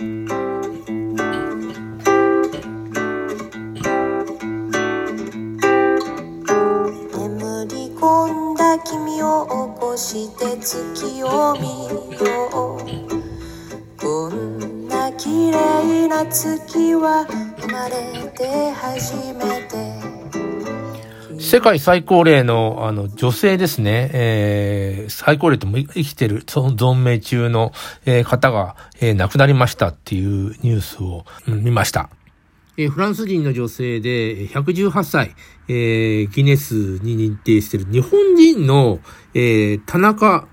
眠り込んだ君を起こして月を見よう。こんな綺麗な月は生まれて初めて。世界最高齢の、あの、女性ですね、えー、最高齢とも生きてる、その存命中の、えー、方が、えー、亡くなりましたっていうニュースを、うん、見ました。え、フランス人の女性で、118歳、え、ギネスに認定している。日本人の、え、田中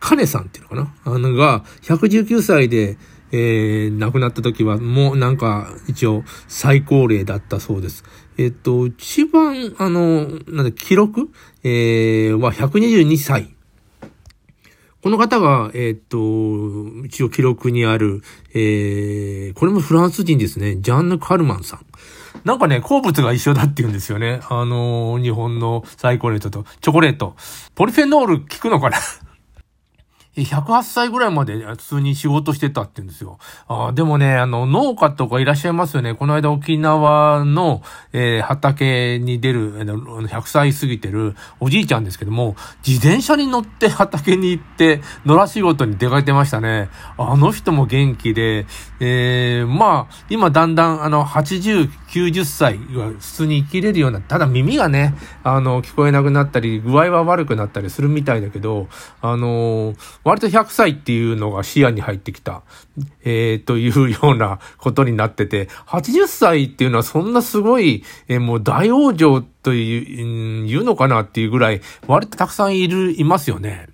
カネさんっていうのかな？あのが、119歳で、えー、亡くなった時は、もうなんか、一応、最高齢だったそうです。えっと、一番、あの、なんだ、記録？えー、は122歳。この方が、えっと、一応記録にある、えー、これもフランス人ですね。ジャンヌ・カルマンさん。なんかね、好物が一緒だって言うんですよね。あの日本のサイコレートとチョコレート。ポリフェノール効くのかな？108歳ぐらいまで普通に仕事してたって言うんですよ。あでもね、あの、農家とかいらっしゃいますよね。この間沖縄の、えー、畑に出る、100歳過ぎてるおじいちゃんですけども、自転車に乗って畑に行って、野良仕事に出かけてましたね。あの人も元気で、えー、まあ、今だんだん、あの、80、90歳は普通に生きれるような、ただ耳がね、あの、聞こえなくなったり、具合は悪くなったりするみたいだけど、あの割と100歳っていうのが視野に入ってきた、えー、というようなことになってて、80歳っていうのはそんなすごい、えー、もう大往生という、言うのかなっていうぐらい、割とたくさんいる、いますよね。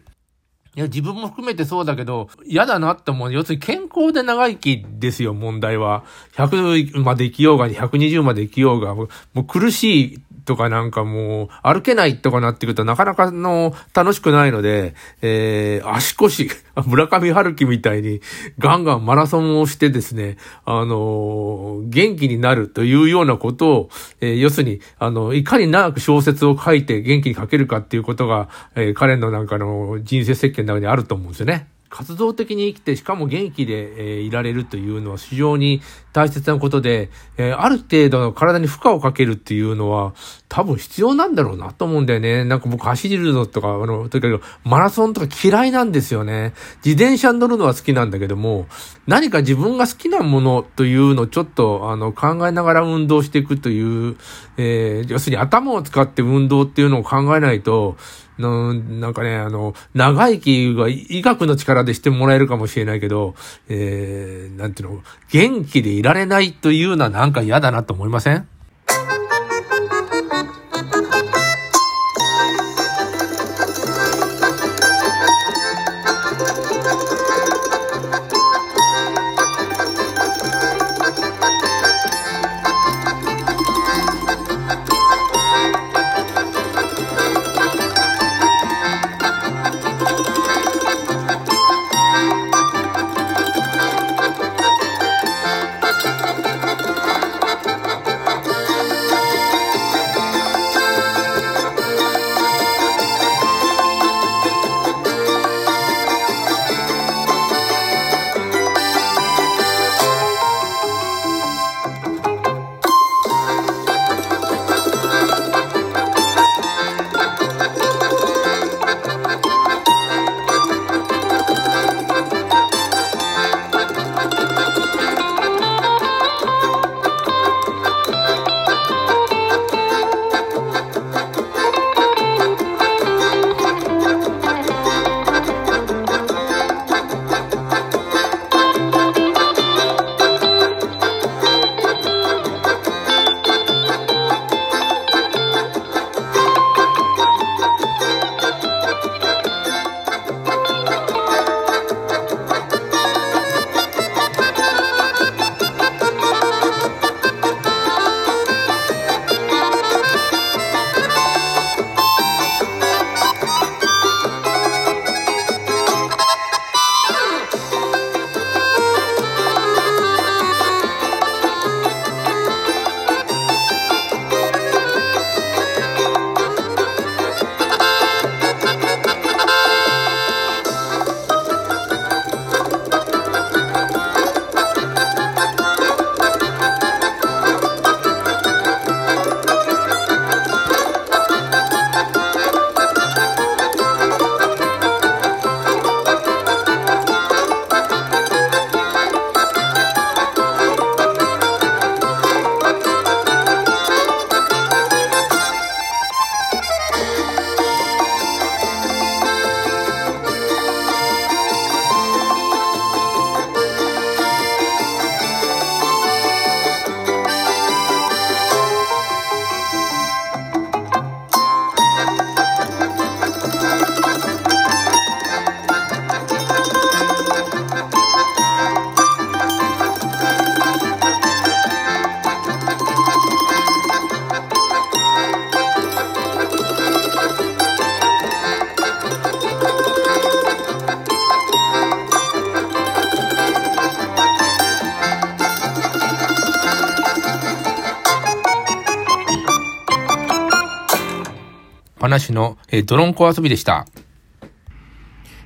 いや、自分も含めてそうだけど、嫌だなって思う。要するに健康で長生きですよ、問題は。100まで生きようが、120まで生きようが、もう苦しいとかなんかもう、歩けないとかなってくるとなかなかの楽しくないので、えー、足腰、村上春樹みたいにガンガンマラソンをしてですね、あのー、元気になるというようなことを、えー、要するに、あの、いかに長く小説を書いて元気に書けるかっていうことが、えー、彼のなんかの人生設計の中にあると思うんですよね。活動的に生きて、しかも元気で、えー、いられるというのは非常に大切なことで、えー、ある程度の体に負荷をかけるっていうのは多分必要なんだろうなと思うんだよね。なんか僕走るのとか、あの、とにかくマラソンとか嫌いなんですよね。自転車に乗るのは好きなんだけども、何か自分が好きなものというのをちょっとあの考えながら運動していくという、えー、要するに頭を使って運動っていうのを考えないと、の、なんかね、あの、長生きが医学の力でしてもらえるかもしれないけど、えー、なんていうの、元気でいられないというのはなんか嫌だなと思いません？話の、えー、ドロンコ遊びでした。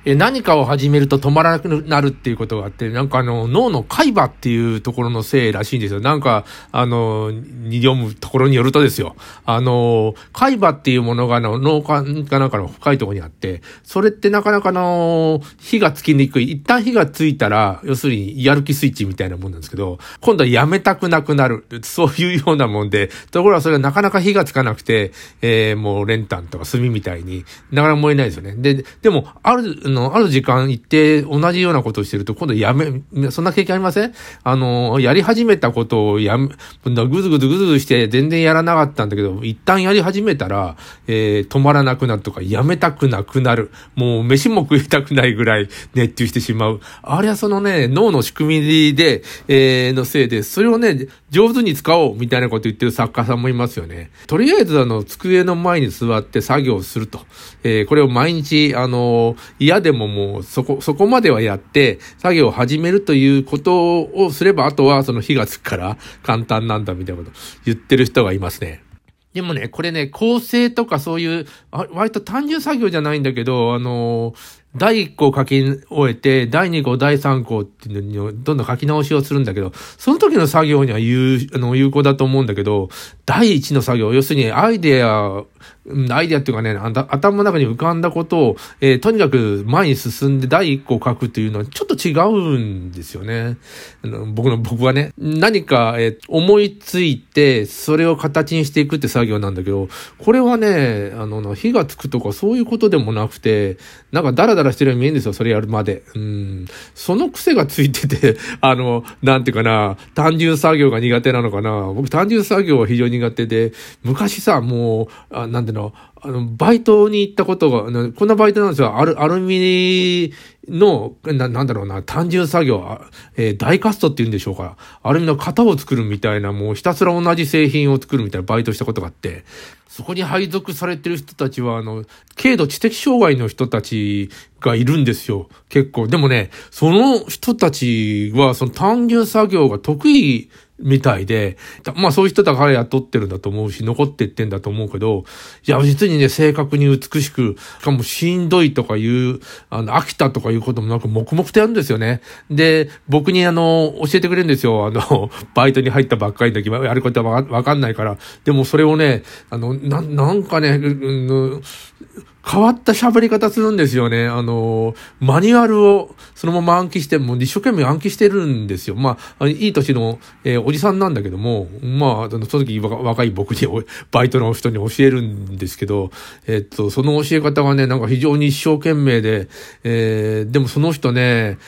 え何かを始めると止まらなくなるっていうことがあって、なんかあの、脳の海馬っていうところのせいらしいんですよ。なんか、あの、に読むところによるとですよ。あの、海馬っていうものがの脳幹かなんかの深いところにあって、それってなかなかの、火がつきにくい。一旦火がついたら、要するにやる気スイッチみたいなもんなんですけど、今度はやめたくなくなる。そういうようなもんで、ところがそれがなかなか火がつかなくて、えー、もう練炭とか炭みたいに、なかなか燃えないですよね。で、でも、ある、の、ある時間行って同じようなことをしてると、今度やめ、そんな経験ありません？あの、やり始めたことをやめ、ぐずぐずぐずして全然やらなかったんだけど、一旦やり始めたら、えー、止まらなくなるとか、やめたくなくなる。もう飯も食いたくないぐらい熱中してしまう。あれはそのね、脳の仕組みで、えー、のせいで、それをね、上手に使おうみたいなこと言ってる作家さんもいますよね。とりあえずあの、机の前に座って作業すると。えー、これを毎日、あの、嫌でももう、そこ、そこまではやって、作業を始めるということをすれば、あとはその火がつくから簡単なんだみたいなこと言ってる人がいますね。でもね、これね、構成とかそういう、割と単純作業じゃないんだけど、あの第1項書き終えて、第2項、第3項っていうのにどんどん書き直しをするんだけど、その時の作業には有あの有効だと思うんだけど、第1の作業、要するにアイデアアイデアっていうかね、頭の中に浮かんだことを、えー、とにかく前に進んで第一個書くというのはちょっと違うんですよね。僕の、僕はね、何か、えー、思いついて、それを形にしていくって作業なんだけど、これはね、あの、火がつくとかそういうことでもなくて、なんかダラだらしてるように見えるんですよ、それやるまで。うん。その癖がついてて、あの、なんていうかな、単純作業が苦手なのかな。僕単純作業は非常に苦手で、昔さ、もう、あなんていうの、あの、バイトに行ったことが、こんなバイトなんですよ。アル、アルミの、な、なんだろうな、単純作業、えー、ダイカストって言うんでしょうか。アルミの型を作るみたいな、もうひたすら同じ製品を作るみたいなバイトしたことがあって、そこに配属されてる人たちは、あの、軽度知的障害の人たちがいるんですよ。結構。でもね、その人たちは、その単純作業が得意みたいで、まあそういう人だから雇ってるんだと思うし、残ってってんだと思うけど、いや、実にね、正確に美しく、しかもしんどいとかいう、あの、飽きたとかいうこともなんか黙々とやるんですよね。で、僕にあの、教えてくれるんですよ。あの、バイトに入ったばっかりの時はやることはわかんないから。でもそれをね、あの、な、なんかね、うん変わった喋り方するんですよね。あの、マニュアルをそのまま暗記して、もう一生懸命暗記してるんですよ。まあ、いい年の、えー、おじさんなんだけども、まあ、その時若い僕に、バイトの人に教えるんですけど、え、っと、その教え方がね、なんか非常に一生懸命で、えー、でもその人ね、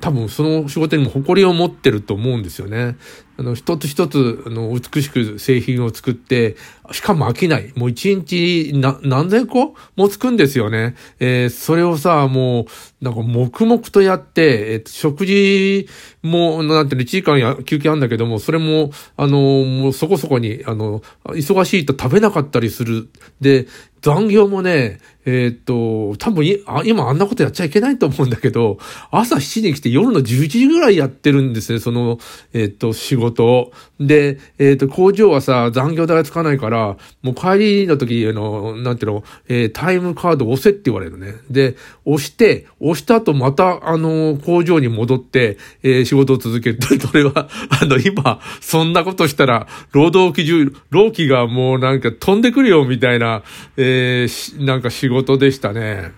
多分その仕事にも誇りを持ってると思うんですよね。あの、一つ一つ、あの、美しく製品を作って、しかも飽きない。もう一日な、何千個？もつくんですよね。えー、それをさ、もう、なんか黙々とやって、えー、食事も、なんていうの、1時間や休憩あるんだけども、それも、あの、もうそこそこに、あの、忙しいと食べなかったりする。で、残業もね、えー、っと、多分今あんなことやっちゃいけないと思うんだけど、朝7時に来て夜の11時ぐらいやってるんですね、その、えー、っと、仕事を。で、えっと、工場はさ、残業代がつかないから、もう帰りの時、あの、なんていうの、えー、タイムカード押せって言われるね。で、押して、押した後また、あの、工場に戻って、えー、仕事を続ける。それは、あの、今、そんなことしたら、労働基準、労基がもうなんか飛んでくるよ、みたいな、えー、なんか仕事事でしたね。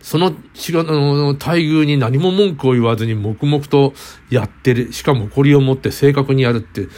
その仕事の待遇に何も文句を言わずに黙々とやってる。しかも誇りを持って正確にやるって、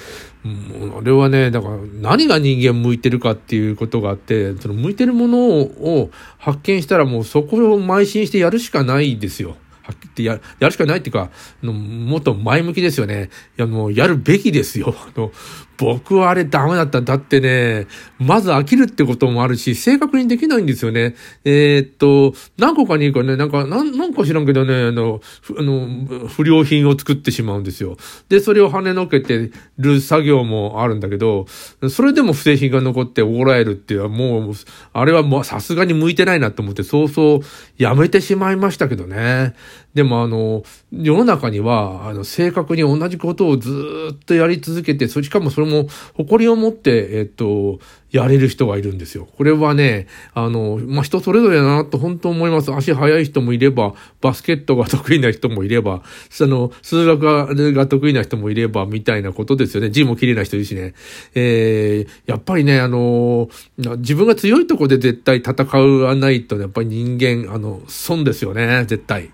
もうあれはね、だから何が人間向いてるかっていうことがあって、その向いてるものを発見したらもうそこを邁進してやるしかないですよ。はっきりや、やるしかないっていうか、もっと前向きですよね。いや、もうやるべきですよ。あの、僕はあれダメだった。だってね、まず飽きるってこともあるし、正確にできないんですよね。えー、っと、何個かにいいかね、なんか、なん、なんか知らんけどね、あの、あの、不良品を作ってしまうんですよ。で、それを跳ねのけてる作業もあるんだけど、それでも不正品が残っておらえるっていうのはもう、あれはもうさすがに向いてないなと思って、そうそうやめてしまいましたけどね。でもあの、世の中には、あの、正確に同じことをずっとやり続けて、しかもそれも誇りを持って、えっと、やれる人がいるんですよ。これはね、あの、まあ、人それぞれだなと本当思います。足速い人もいれば、バスケットが得意な人もいれば、その、数学が得意な人もいれば、みたいなことですよね。字も綺麗な人いるしね。えー、やっぱりね、あの、自分が強いとこで絶対戦わないと、ね、やっぱり人間、あの、損ですよね、絶対。